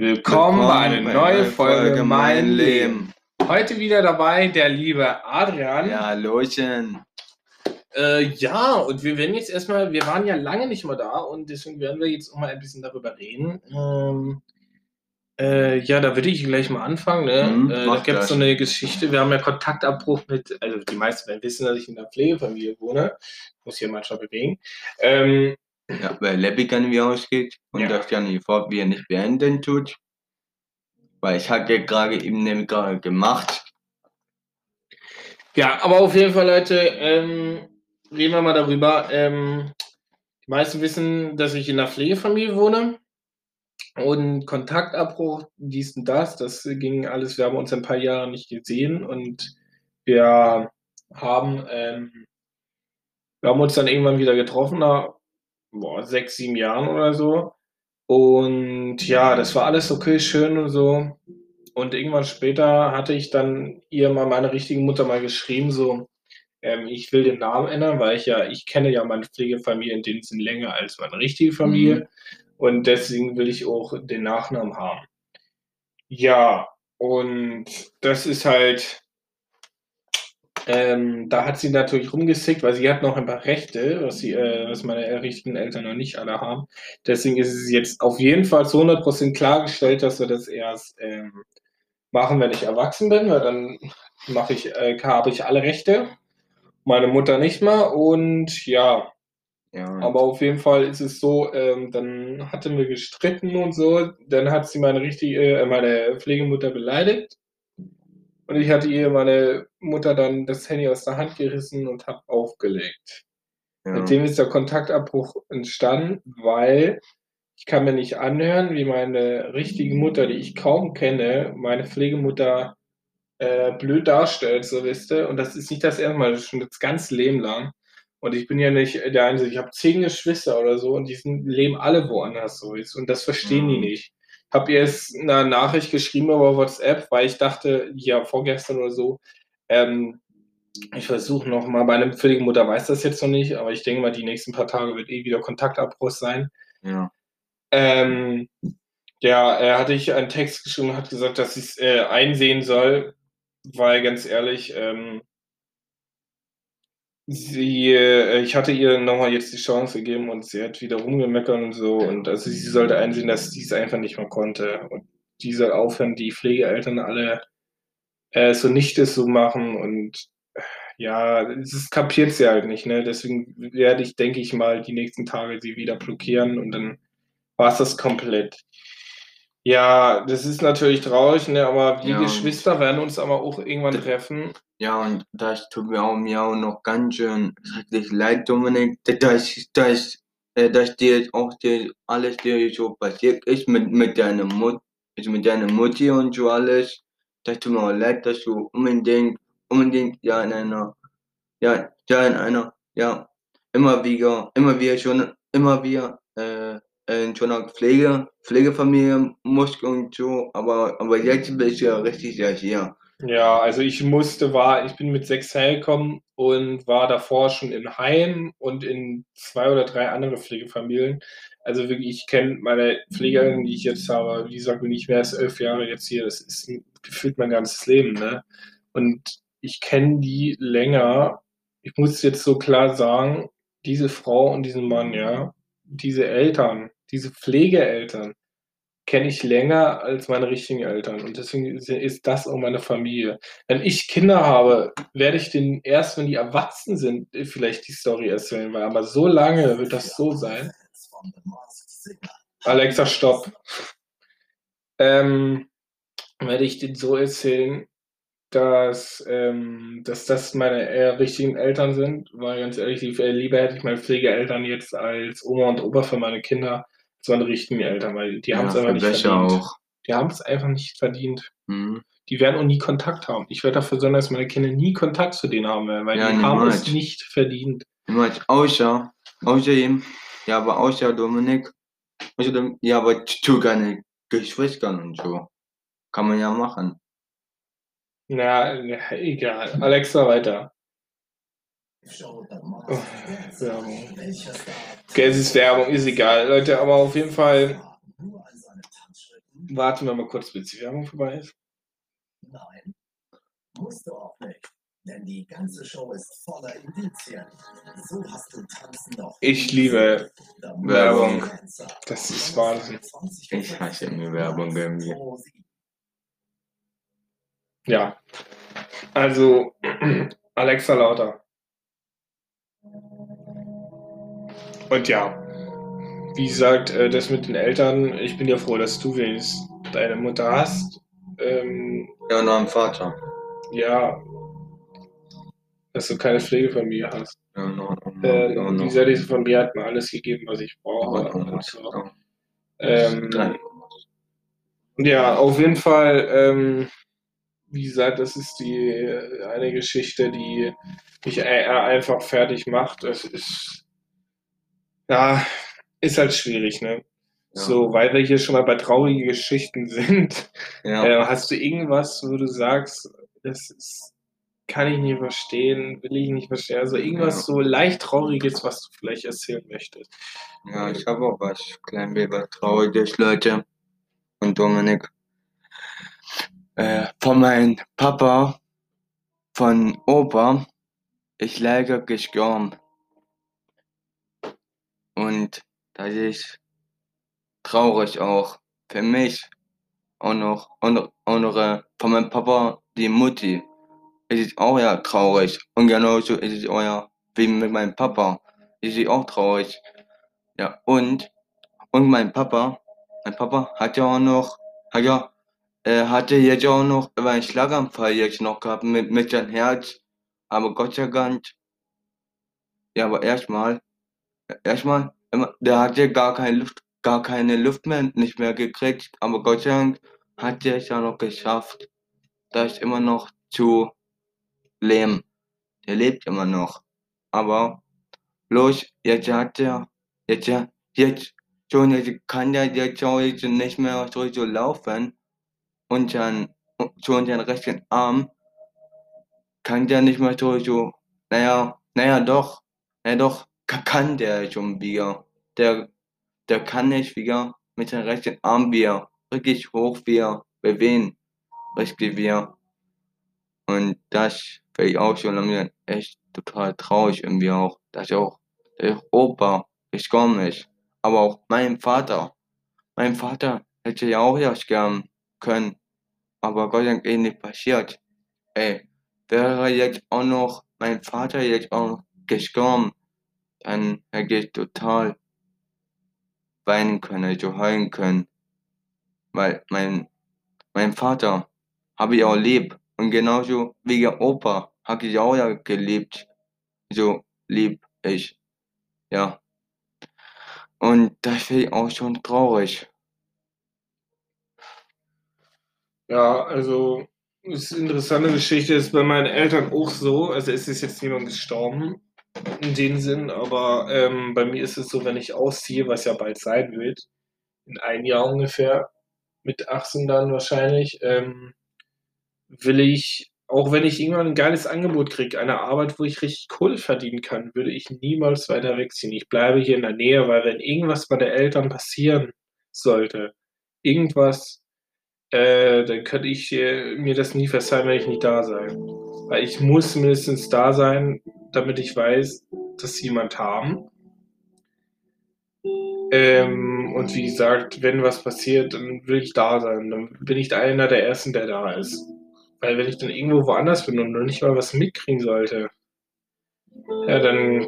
Willkommen bei einer neuen Folge Mein Leben. Heute wieder dabei der liebe Adrian. Ja, Hallöchen. Äh, ja, und wir werden jetzt erstmal, wir waren ja lange nicht mehr da und deswegen werden wir jetzt auch mal ein bisschen darüber reden. Ähm, äh, ja, da würde ich gleich mal anfangen. Ne? Mhm, äh, da gibt es so eine Geschichte. Wir haben ja Kontaktabbruch mit, also die meisten werden wissen, dass ich in der Pflegefamilie wohne. Muss hier manchmal bewegen. Ähm, Ja, weil Lebbegan wie ausgeht und Ja. das ja nicht vor, wie er nicht beenden tut. Weil ich hatte gerade eben nämlich gerade gemacht. Ja, aber auf jeden Fall, Leute, ähm, reden wir mal darüber. Ähm, die meisten wissen, dass ich in einer Pflegefamilie wohne und Kontaktabbruch, dies und das, das ging alles. Wir haben uns ein paar Jahre nicht gesehen und wir haben, ähm, wir haben uns dann irgendwann wieder getroffen, boah, sechs, sieben Jahren oder so. Und ja, das war alles okay, schön und so. Und irgendwann später hatte ich dann ihr mal meine richtige Mutter mal geschrieben, so, ähm, ich will den Namen ändern, weil ich ja, ich kenne ja meine Pflegefamilie in dem Sinn länger als meine richtige Familie. Und deswegen will ich auch den Nachnamen haben. Ja, und das ist halt, ähm, da hat sie natürlich rumgesickt, weil sie hat noch ein paar Rechte, was, sie, äh, was meine richtigen Eltern noch nicht alle haben. Deswegen ist es jetzt auf jeden Fall zu 100% klargestellt, dass wir das erst ähm, machen, wenn ich erwachsen bin, weil dann mache ich, äh, habe ich alle Rechte. Meine Mutter nicht mehr und ja, Ja, aber auf jeden Fall ist es so, ähm, dann hatten wir gestritten und so. Dann hat sie meine richtige, äh, meine Pflegemutter beleidigt. Und ich hatte ihr meine Mutter dann das Handy aus der Hand gerissen und habe aufgelegt. ja. Mit dem ist der Kontaktabbruch entstanden, weil ich kann mir nicht anhören, wie meine richtige Mutter, die ich kaum kenne, meine Pflegemutter äh, blöd darstellt, so wisst ihr. Und das ist nicht das erste Mal, das ist schon das ganze Leben lang. Und ich bin ja nicht der Einzige. Ich habe zehn Geschwister oder so und die sind, leben alle woanders so. Ist. Und das verstehen die Mhm. nicht. Habe ihr jetzt eine Nachricht geschrieben über WhatsApp, weil ich dachte, ja, vorgestern oder so, ähm, ich versuche nochmal, meine Pflegemutter weiß das jetzt noch nicht, aber ich denke mal, die nächsten paar Tage wird eh wieder Kontaktabbruch sein. ja. Ähm, ja, er hatte ich einen Text geschrieben und hat gesagt, dass ich es äh, einsehen soll, weil ganz ehrlich, ähm, sie, äh, ich hatte ihr nochmal jetzt die Chance gegeben und sie hat wieder rumgemeckert und so und also sie sollte einsehen, dass sie es einfach nicht mehr konnte und die soll aufhören, die Pflegeeltern alle äh, so nicht so machen und äh, ja, das kapiert sie halt nicht, ne? Deswegen werde ich, denke ich mal, die nächsten Tage sie wieder blockieren und dann war es das komplett. Ja, das ist natürlich traurig, ne? Aber wir Ja, Geschwister werden uns aber auch irgendwann treffen. Ja, und das tut mir auch, mir auch noch ganz schön schrecklich leid, Dominik, dass, dass, äh, dass dir jetzt auch dir, alles dir so passiert ist mit, mit deiner Mut, also mit deiner Mutti und so alles. Das tut mir auch leid, dass du unbedingt, unbedingt ja in einer, ja, ja in einer, ja, immer wieder, immer wieder schon, immer wieder, äh, in so einer Pflege, Pflegefamilie musst und so, aber, aber jetzt bist du ja richtig ja hier. Ja, also ich musste, war, ich bin mit sechs hergekommen und war davor schon in Heim und in zwei oder drei andere Pflegefamilien. Also wirklich, ich kenne meine Pflegerin, die ich jetzt habe, wie gesagt, bin ich mehr als elf Jahre jetzt hier. Das ist gefühlt mein ganzes Leben, ne? Und ich kenne die länger. Ich muss jetzt so klar sagen, diese Frau und diesen Mann, ja, diese Eltern, diese Pflegeeltern, kenne ich länger als meine richtigen Eltern. Und deswegen ist- das auch meine Familie. Wenn ich Kinder habe, werde ich denen erst, wenn die erwachsen sind, vielleicht die Story erzählen, weil aber so lange wird das so sein. Alexa, stopp. Ähm, werde ich denen so erzählen, dass, ähm, dass das meine äh, richtigen Eltern sind, weil ganz ehrlich, äh, lieber hätte ich meine Pflegeeltern jetzt als Oma und Opa für meine Kinder meine richtigen Eltern, weil die haben es einfach nicht besser verdient. auch. Die haben es einfach nicht verdient. Mhm. Die werden auch nie Kontakt haben. Ich werde dafür sorgen, dass meine Kinder nie Kontakt zu denen haben werden, weil Ja, die haben es nicht verdient. Niemals, außer, außer ihm, ja, aber außer Dominik, außer dem, ja, aber deine Geschwistern und so. Kann man ja machen. Na, egal. Alexa, weiter. Oh, Werbung. Okay, es ist Werbung, ist egal. Leute, aber auf jeden Fall, Warten wir mal kurz, bis die Werbung vorbei ist. Nein, musst du auch nicht. Denn die ganze Show ist voller Indizien. So hast du Tanzen noch. Ich liebe Werbung. Das ist Wahnsinn. Ich hasse irgendwie Werbung irgendwie. Ja. Also, Alexa Lauter. Und ja, wie gesagt, äh, das mit den Eltern, ich bin ja froh, dass du wenigstens deine Mutter hast. Ähm, Ja, und einen Vater. ja, dass du keine Pflegefamilie hast. Ja, noch, noch, Äh, noch, noch. dieser diese Familie hat mir alles gegeben, was ich brauche. noch, Und so. Ähm. Ja, auf jeden Fall, ähm, wie gesagt, das ist die eine Geschichte, die mich e- eher einfach fertig macht. Es ist, ja, ist halt schwierig, ne? Ja. So, weil wir hier schon mal bei traurigen Geschichten sind, Ja. äh, hast du irgendwas, wo du sagst, das ist, kann ich nicht verstehen, will ich nicht verstehen, also irgendwas Ja. so leicht Trauriges, was du vielleicht erzählen möchtest. Ja, ich habe auch was klein was Trauriges, Leute. Und Dominik. Äh, von meinem Papa, von Opa, ist leider gestorben. Und das ist traurig auch für mich. Und noch, äh, von meinem Papa, die Mutti. Es ist auch ja traurig. Und genauso ist es ja wie mit meinem Papa. Es ist auch traurig. Ja, und, und mein Papa, mein Papa hat ja auch noch, hat ja, er hatte jetzt auch noch über einen Schlaganfall jetzt noch gehabt mit, mit seinem Herz. Aber Gott sei Dank, ja, aber erstmal, erstmal, der hatte gar keine Luft, gar keine Luft mehr, nicht mehr gekriegt. Aber Gott sei Dank hat er es ja noch geschafft, da ist immer noch zu leben. Der lebt immer noch. Aber bloß, jetzt hat er, jetzt, jetzt, schon, jetzt kann der jetzt auch jetzt nicht mehr so, so laufen. Und dann, schon den rechten Arm kann der nicht mehr so, so, naja, naja, doch, naja, doch, ka- kann der schon wieder. Der, der kann nicht wieder mit dem rechten Arm wieder richtig hoch wieder bewegen. Richtig wieder. Und das ich auch schon langsam echt total traurig irgendwie auch, dass auch der Opa gestorben ist. Aber auch mein Vater. Mein Vater hätte ja auch ja sterben können. Aber Gott sei Dank ist nicht passiert. Ey, wäre jetzt auch noch mein Vater jetzt auch noch gestorben, dann hätte ich total weinen können, also heulen können. Weil mein, mein Vater habe ich auch lieb. Und genauso wie der Opa habe ich auch ja geliebt. So lieb ich. Ja. Und das finde ich auch schon traurig. Ja, also, das ist eine interessante Geschichte, ist bei meinen Eltern auch so. Also, es ist jetzt niemand gestorben in dem Sinn, aber ähm, bei mir ist es so, wenn ich ausziehe, was ja bald sein wird, in einem Jahr ungefähr, mit 18 dann wahrscheinlich, ähm, will ich, auch wenn ich irgendwann ein geiles Angebot kriege, eine Arbeit, wo ich richtig Kohle verdienen kann, würde ich niemals weiter wegziehen. Ich bleibe hier in der Nähe, weil wenn irgendwas bei den Eltern passieren sollte, irgendwas, äh, dann könnte ich äh, mir das nie verzeihen, wenn ich nicht da sei. Weil ich muss mindestens da sein, damit ich weiß, dass sie jemand haben. Ähm, und wie gesagt, wenn was passiert, dann will ich da sein. Dann bin ich einer der Ersten, der da ist. Weil wenn ich dann irgendwo woanders bin und noch nicht mal was mitkriegen sollte, ja, dann,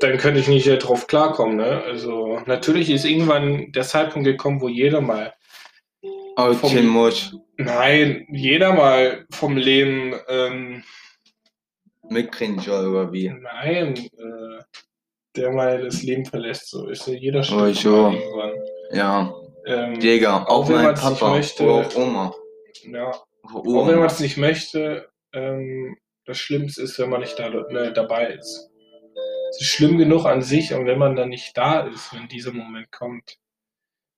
dann könnte ich nicht drauf klarkommen. Ne? Also natürlich ist irgendwann der Zeitpunkt gekommen, wo jeder mal Ausziehen muss. Nein, jeder mal vom Leben, ähm, Mitkriegen soll oder wie. nein, äh, der mal das Leben verlässt, so ist ja jeder schon Oh, so. irgendwann. Ja. Ähm, Digga, Auch auch wenn mein man's nicht möchte. oder auch Oma. ja, Auch auch wenn man es nicht möchte, ähm, das Schlimmste ist, wenn man nicht da, ne, dabei ist. Es ist schlimm genug an sich und wenn man dann nicht da ist, wenn dieser Moment kommt,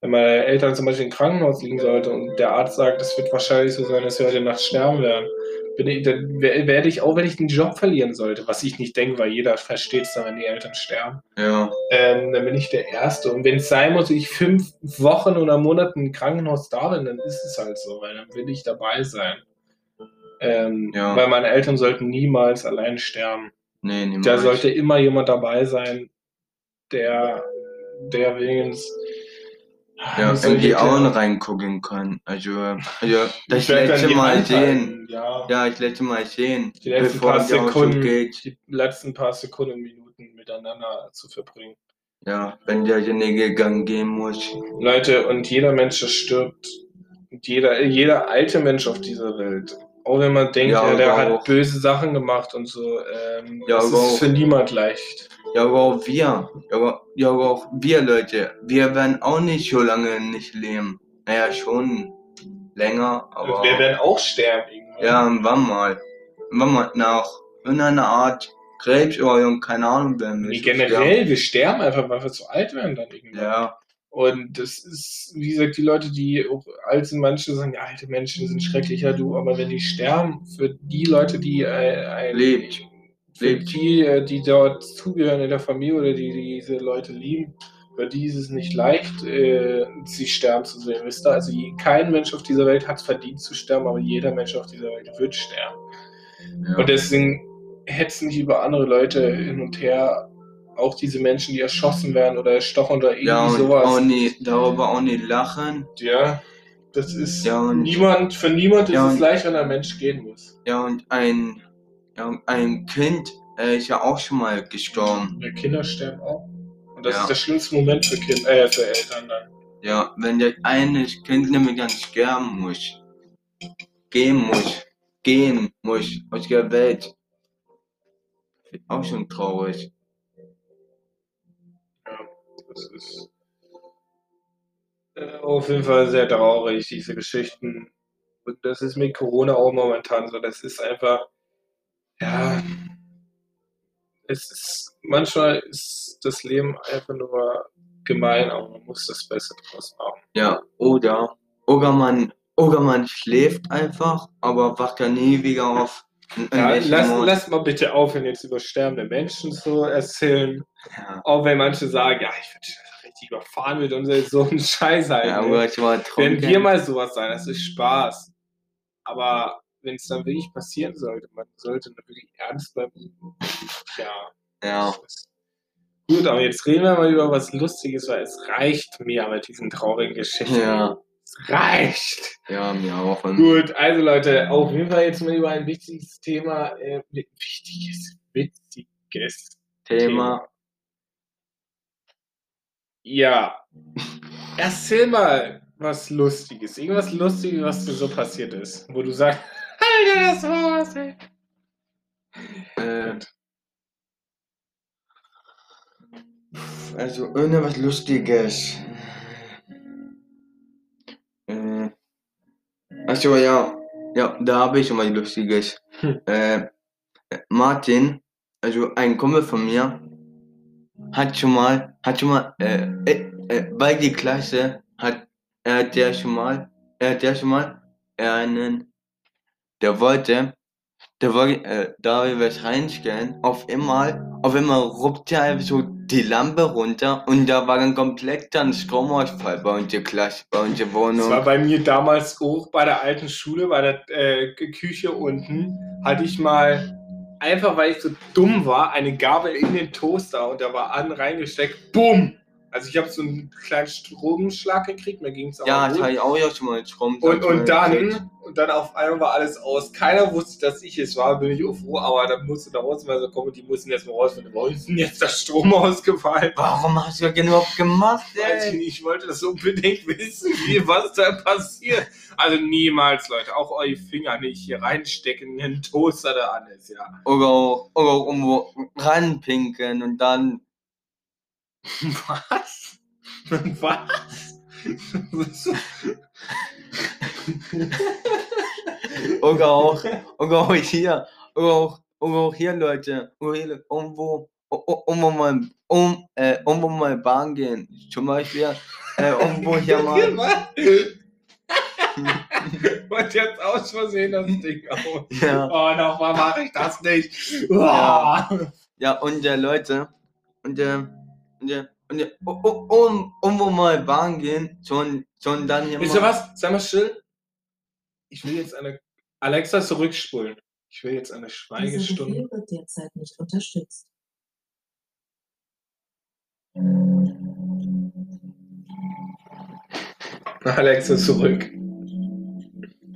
wenn meine Eltern zum Beispiel im Krankenhaus liegen sollte und der Arzt sagt, es wird wahrscheinlich so sein, dass wir heute Nacht sterben werden, ich, dann wer- werde ich, auch wenn ich den Job verlieren sollte, was ich nicht denke, weil jeder versteht es dann, wenn die Eltern sterben, Ja, ähm, dann bin ich der Erste. Und wenn es sein muss, ich fünf Wochen oder Monate im Krankenhaus da bin, dann ist es halt so, weil dann will ich dabei sein. Ähm, Ja. Weil meine Eltern sollten niemals allein sterben. nee, niemals. Da sollte immer jemand dabei sein, der, der wenigstens ja, in ich die? Augen reingucken kann. Also, also das Ich letzte Mal sehen. Ja. Ja, das letzte Mal sehen, Die letzten bevor paar Sekunden, geht. die letzten paar Sekunden, Minuten miteinander zu verbringen. Ja, wenn derjenige gegangen gehen muss. Leute, und jeder Mensch, der stirbt, und jeder, jeder alte Mensch auf dieser Welt, auch wenn man denkt, Ja, ja, der hat auch- böse Sachen gemacht und so, ähm, Ja, das ist auch- für niemand leicht. Ja, aber auch wir. Ja, aber, ja, aber auch wir Leute. Wir werden auch nicht so lange nicht leben. Naja, schon länger, aber. wir werden auch sterben irgendwann. Ja, wann mal. Wann mal nach irgendeiner Art Krebs oder keine Ahnung, werden wir Nee, generell, wir sterben einfach, weil wir zu alt werden dann sterben. irgendwann. Ja, Und das ist, wie gesagt, die Leute, die auch alt sind, manche sagen, ja, alte Menschen sind schrecklicher, du, aber wenn die sterben, für die Leute, die äh, ein, Lebt. Für die, äh, die dort zugehören in der Familie oder die, die diese Leute lieben, für die ist es nicht leicht, äh, sie sterben zu sehen. Wisst ihr? Also kein Mensch auf dieser Welt hat es verdient zu sterben, aber jeder Mensch auf dieser Welt wird sterben. ja. Und deswegen hetzen nicht über andere Leute hin und her. Auch diese Menschen, die erschossen werden oder erstochen oder irgendwie ja und sowas. auch nie, darüber auch nicht lachen. Ja, das ist Ja, und- niemand, für niemand ist Ja, es und- leicht, wenn ein Mensch gehen muss. Ja, und ein, ein Kind äh, ist ja auch schon mal gestorben. Ja, Kinder sterben auch. Und das Ja. ist der schlimmste Moment für Kind, äh, für Eltern dann. Ja, wenn der eine Kind nämlich dann sterben muss. Gehen muss. Gehen muss aus der Welt. Auch schon traurig. Das ist äh, auf jeden Fall sehr traurig, diese Geschichten. Und das ist mit Corona auch momentan so. Das ist einfach, ja, es ist, manchmal ist das Leben einfach nur gemein, aber man muss das Beste draus machen. Ja, oder, oder man, oder man schläft einfach, aber wacht dann nie wieder auf. Ja, lass, lass mal bitte aufhören, jetzt über sterbende Menschen zu erzählen. Ja, Auch wenn manche sagen, ja, ich bin richtig überfahren mit uns, so ein Scheiß halt. ja ne? aber ich war Wenn wir mal sowas sein, das ist Spaß. Aber wenn es dann wirklich passieren sollte, man sollte dann wirklich ernst bleiben. Ja. Ja, Gut, aber jetzt reden wir mal über was Lustiges, weil es reicht mir mit diesen traurigen Geschichten. ja, Es reicht. ja, mir auch. Gut, also Leute, auf jeden Fall jetzt mal über ein wichtiges Thema. Äh, wichtiges, witziges Thema. Ja. Erzähl mal was Lustiges. Irgendwas Lustiges, was dir so passiert ist. Wo du sagst, Alter, das ey. Äh, also irgendwas Lustiges. Äh, also ja, ja, da habe ich schon mal Lustiges. Hm. Äh, Martin, also ein Kumpel von mir, hat schon mal, hat schon mal, äh, äh, äh, bei die Klasse hat er der schon mal, er hat der schon mal einen, der wollte, der wollte, äh, da wir was reinstellen, auf einmal, auf einmal ruppt er so die Lampe runter und da war dann komplett dann Stromausfall bei uns der Klasse, bei unserer Das war Wohnung. bei mir damals hoch bei der alten Schule, bei der äh, Küche unten, hatte ich mal, einfach weil ich so dumm war, eine Gabel in den Toaster und der war an reingesteckt. Bumm! Also ich habe so einen kleinen Stromschlag gekriegt, mir ging es auch Ja, gut. hatte ich auch ja schon mal Strom. Und, und dann, und dann auf einmal war alles aus. Keiner wusste, dass ich es war, bin ich auch froh, aber dann musste der Hausmeister kommen, die mussten jetzt mal rausfinden, warum ist denn jetzt der Strom ausgefallen? Warum hast du das überhaupt gemacht, ey? nicht, ich wollte das unbedingt wissen, wie, was da passiert. Also niemals, Leute, auch eure Finger nicht hier reinstecken in den Toaster da an ist, ja. Oder auch, oder irgendwo ranpinkeln und dann, Was? Was? oder auch, oder auch hier, oder auch, oder auch hier, Leute, oder hier, irgendwo, um, um mal, um, äh, um, um mal Bahn gehen. Zum Beispiel, äh, um wo ich ja mal. Und jetzt aus Versehen das Ding aus. Ja. Oh, nochmal mache ich das nicht. Ja. Ja, und äh, Leute, und äh, und, äh, und äh, um, um, um wo mal Bahn gehen, schon, schon dann hier Wisst ihr was? Sei mal still. Ich will jetzt eine. Alexa zurückspulen. Ich will jetzt eine Dieser Schweigestunde. Befehl wird derzeit nicht unterstützt. Alexa zurück.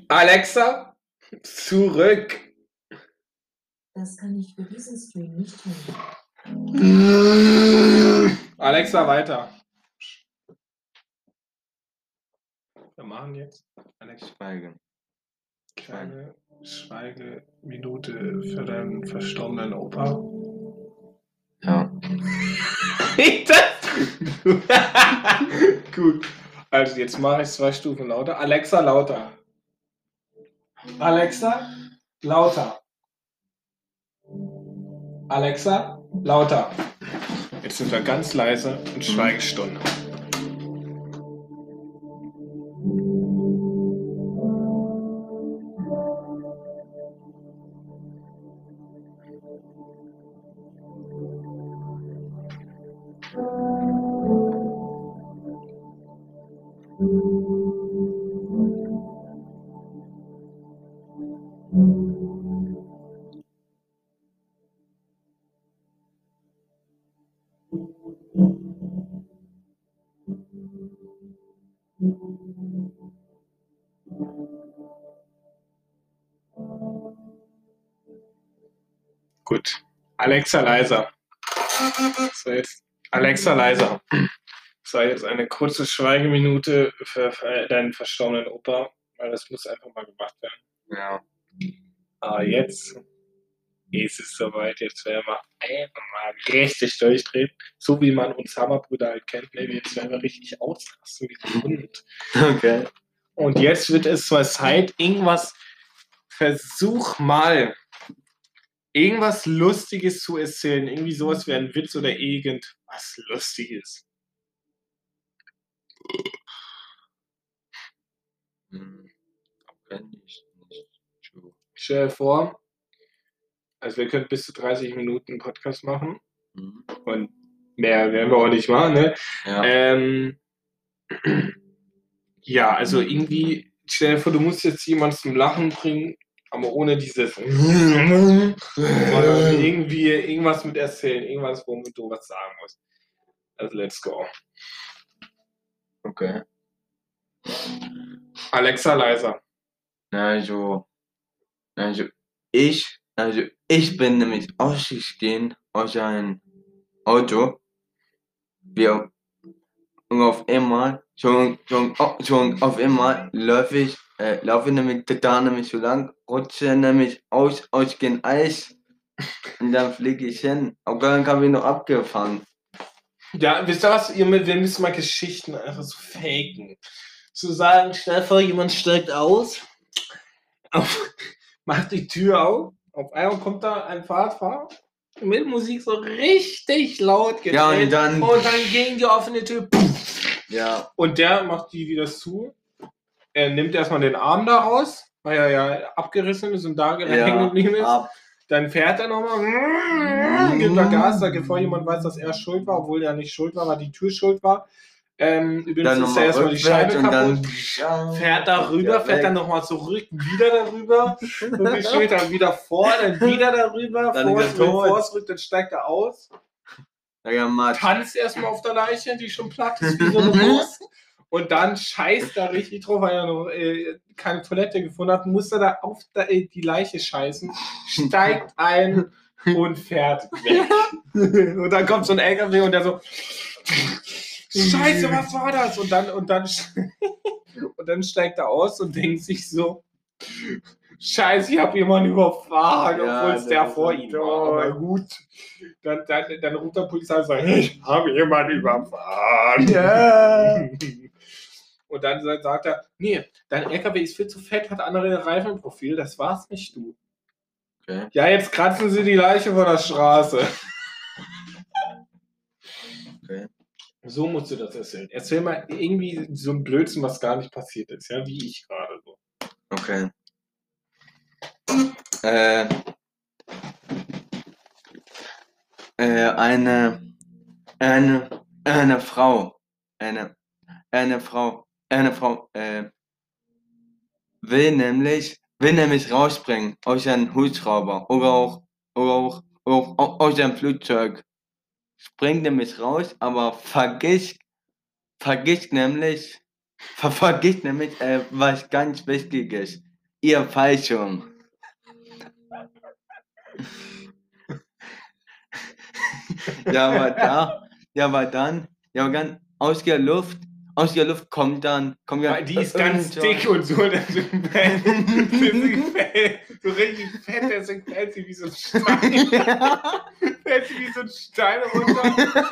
Alexa zurück. Das kann ich für diesen Stream nicht tun. Alexa weiter. Wir machen jetzt eine Schweigen. kleine Schweigeminute für deinen verstorbenen Opa. Ja. Gut. Also jetzt mache ich zwei Stufen lauter. Alexa lauter. Alexa lauter. Alexa lauter. Jetzt sind wir ganz leise und Schweigestunde. Gut. Alexa leiser. So jetzt. Alexa leiser. So, jetzt eine kurze Schweigeminute für, für deinen verstorbenen Opa, weil das muss einfach mal gemacht werden. Ja. Aber jetzt ist es soweit. Jetzt werden wir einfach mal richtig durchdrehen. So wie man uns Hammerbrüder halt kennt. Ne? Jetzt werden wir richtig ausrasten wie ein Hund. Okay. Und jetzt wird es mal Zeit, irgendwas, versuch mal, irgendwas Lustiges zu erzählen. Irgendwie sowas wie ein Witz oder irgendwas Lustiges. Hm. Ich nicht. Stell dir vor, also wir können bis zu 30 Minuten Podcast machen Hm. und mehr werden wir auch nicht machen, ne? Ja. Ähm, ja, also irgendwie, stell dir vor, du musst jetzt jemanden zum Lachen bringen, aber ohne dieses irgendwie irgendwas mit erzählen, irgendwas, womit du was sagen musst. Also let's go. Okay. Alexa leiser. Also, also ich, also ich bin nämlich ausgestiegen aus einem Auto. Wir und auf einmal, schon, schon, oh, schon auf einmal laufe ich, äh, laufe nämlich da nämlich so lang, rutsche nämlich aus, aus dem Eis und dann fliege ich hin. Aber dann habe ich noch abgefangen. Ja, wisst ihr was? Wir müssen mal Geschichten einfach so faken. Zu sagen, stell vor, jemand steigt aus, auf, macht die Tür auf, auf einmal kommt da ein Fahrradfahrer mit Musik so richtig laut gedreht Ja, und dann- und dann gegen die offene Tür. Ja, Und der macht die wieder zu. Er nimmt erstmal den Arm da raus, weil er ja abgerissen ist und da hängen ja, geblieben ist. ab. Dann fährt er nochmal, gibt da Gas, da bevor jemand weiß, dass er schuld war, obwohl er nicht schuld war, weil die Tür schuld war. Ähm, übrigens Dann ist er erstmal die Scheibe kaputt. dann ja, Fährt darüber, fährt weg. dann nochmal zurück, wieder darüber, und steht dann wieder vor, dann wieder darüber, Dann vor, tot. vor zurück, dann steigt er aus, Ja, tanzt erstmal auf der Leiche, die schon platt ist wie so eine Wurst, und dann scheißt er richtig drauf, weil er noch äh, keine Toilette gefunden hat, muss er da auf der, äh, die Leiche scheißen, steigt ein und fährt weg. und dann kommt so ein LKW und der so, Scheiße, was war das? Und dann, und dann, und dann steigt er aus und denkt sich so, Scheiße, ich habe jemanden überfahren, Ja, obwohl es der vor ihm war. Aber gut. Dann, dann, dann ruft der Polizei und sagt, ich habe jemanden überfahren. Ja. Und dann sagt er, nee, dein LKW ist viel zu fett, hat andere Reifenprofil, das war's nicht du. Okay. Ja, jetzt kratzen sie die Leiche von der Straße. So musst du das erzählen. Erzähl mal irgendwie so ein Blödsinn, was gar nicht passiert ist, ja, wie ich gerade so. Okay. Äh, äh, eine, eine, eine Frau, eine, eine Frau, eine Frau, äh, will nämlich, will nämlich rausspringen aus einem Hubschrauber oder auch, oder auch, auch, auch aus einem Flugzeug. Springt nämlich raus, aber vergisst, vergisst nämlich, ver vergisst nämlich, äh, was ganz wichtig ist. Ihr Fallschirm. ja, aber da, ja, aber dann, ja, aber dann aus der Luft, aus der Luft kommt dann, kommt Weil die ist ganz dick und so, deswegen fällt, so richtig fett, deswegen fällt sie wie so ein Stein. fällt sie wie so ein Stein runter.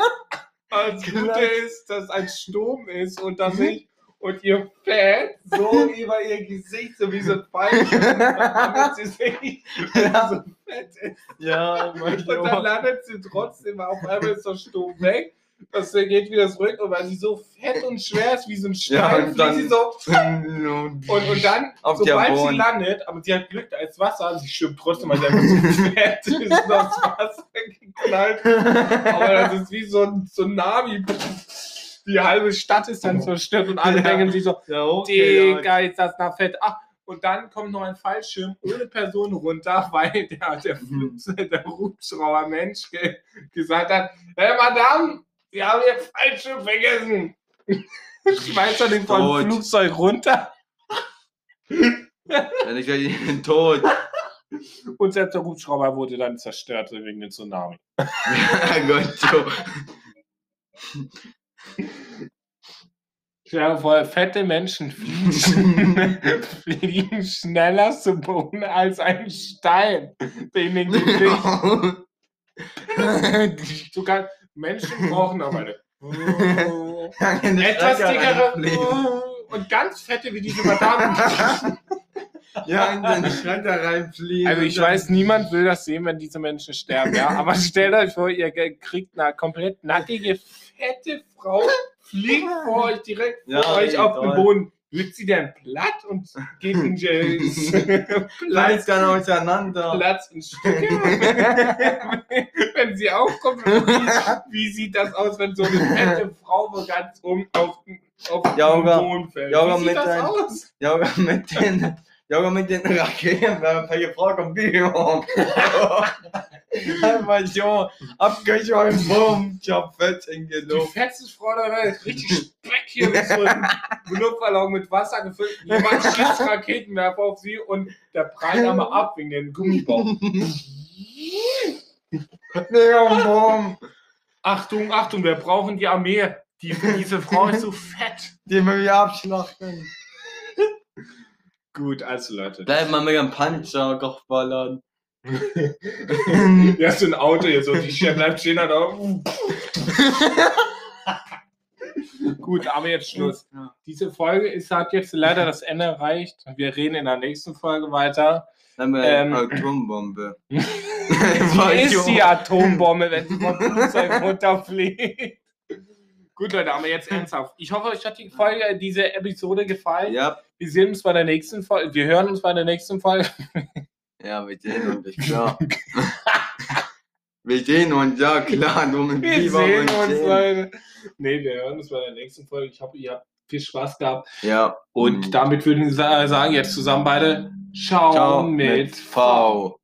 Das Gute ist, dass ein Sturm ist und dass ich und ihr Fett so über ihr Gesicht, so wie so ein Pfeil, damit sie sich Ja. so fett ist. Ja, Und dann landet sie trotzdem, auf einmal ist der Sturm weg. Das geht wieder zurück und weil sie so fett und schwer ist wie so ein Ja, Stein, und fliegt dann- sie so und, und, und dann, sobald sie landet, aber sie hat Glück, da ist Wasser, sie schwimmt trotzdem, weil sie einfach so fett ist und aufs Wasser geknallt. Aber das ist wie so ein Tsunami. Die halbe Stadt ist dann zerstört und alle Ja. denken sich so, ja, okay, Digga, ist das da fett. Ach, und dann kommt noch ein Fallschirm ohne Person runter, weil der, der, Mhm. der Hubschrauber-Mensch ge gesagt hat, hey Madame, Sie haben Ihr Fallschirm vergessen. Schmeißt er den vom. Flugzeug runter Dann ist er tot. und selbst der Hubschrauber wurde dann zerstört wegen dem Tsunami. Ja, Gott, so. Stell dir vor, fette Menschen fliegen, fliegen schneller zu Boden als ein Stein, den den Gesicht Sogar Menschen brauchen aber eine etwas dickere und ganz fette wie diese Madame. Ja, in den Schredder reinfliegen. Also ich weiß, niemand will das sehen, wenn diese Menschen sterben, ja. Aber stellt euch vor, ihr kriegt eine komplett nackige, fette Frau, fliegt vor euch direkt vor Ja, euch ey, auf den toll. Boden. Wird sie denn platt und geht in Platz dann auseinander. Platz in Stücke? wenn sie aufkommt, wie, wie sieht das aus, wenn so eine fette Frau ganz um auf, den- auf Ja, den Boden fällt? ja, wie sieht das ein- aus? Ja, mit den, ja, aber mit den Raketen, welche Frau kommt die um? Einfach so, abgeschossen, bumm, ich hab fett in die Die Luft. fetteste Frau der Welt, richtig Speck hier mit so einem Luftballon mit Wasser gefüllt. Jemand schießt Raketenwerfer auf sie und der prallt einmal ab wegen dem Gummibauch. Mega bumm. Achtung, Achtung, wir brauchen die Armee. Die, diese Frau ist so fett. Die will wir abschlachten. Gut, also Leute. Bleib mal mit dem Panzer ballern. Ja, so ein Auto jetzt und die Chef bleibt stehen da. Gut, aber jetzt Schluss. Diese Folge ist, hat jetzt leider das Ende erreicht. Wir reden in der nächsten Folge weiter. Dann mit Ähm. Atombombe. Wie ist die Atombombe, wenn sie vom Flugzeug runterfliegt? Gut, Leute, aber jetzt ernsthaft. Ich hoffe, euch hat die Folge, diese Episode gefallen. Ja, Wir sehen uns bei der nächsten Folge. Wir hören uns bei der nächsten Folge. ja, wir sehen uns, klar. wir sehen uns, ja, klar. Du mit Wir Biber sehen uns, sehen. Leute. Nee, wir hören uns bei der nächsten Folge. Ich hoffe, ihr habt viel Spaß gehabt. Ja. Und damit würden wir sa- sagen, jetzt zusammen beide Ciao, Ciao mit mit V.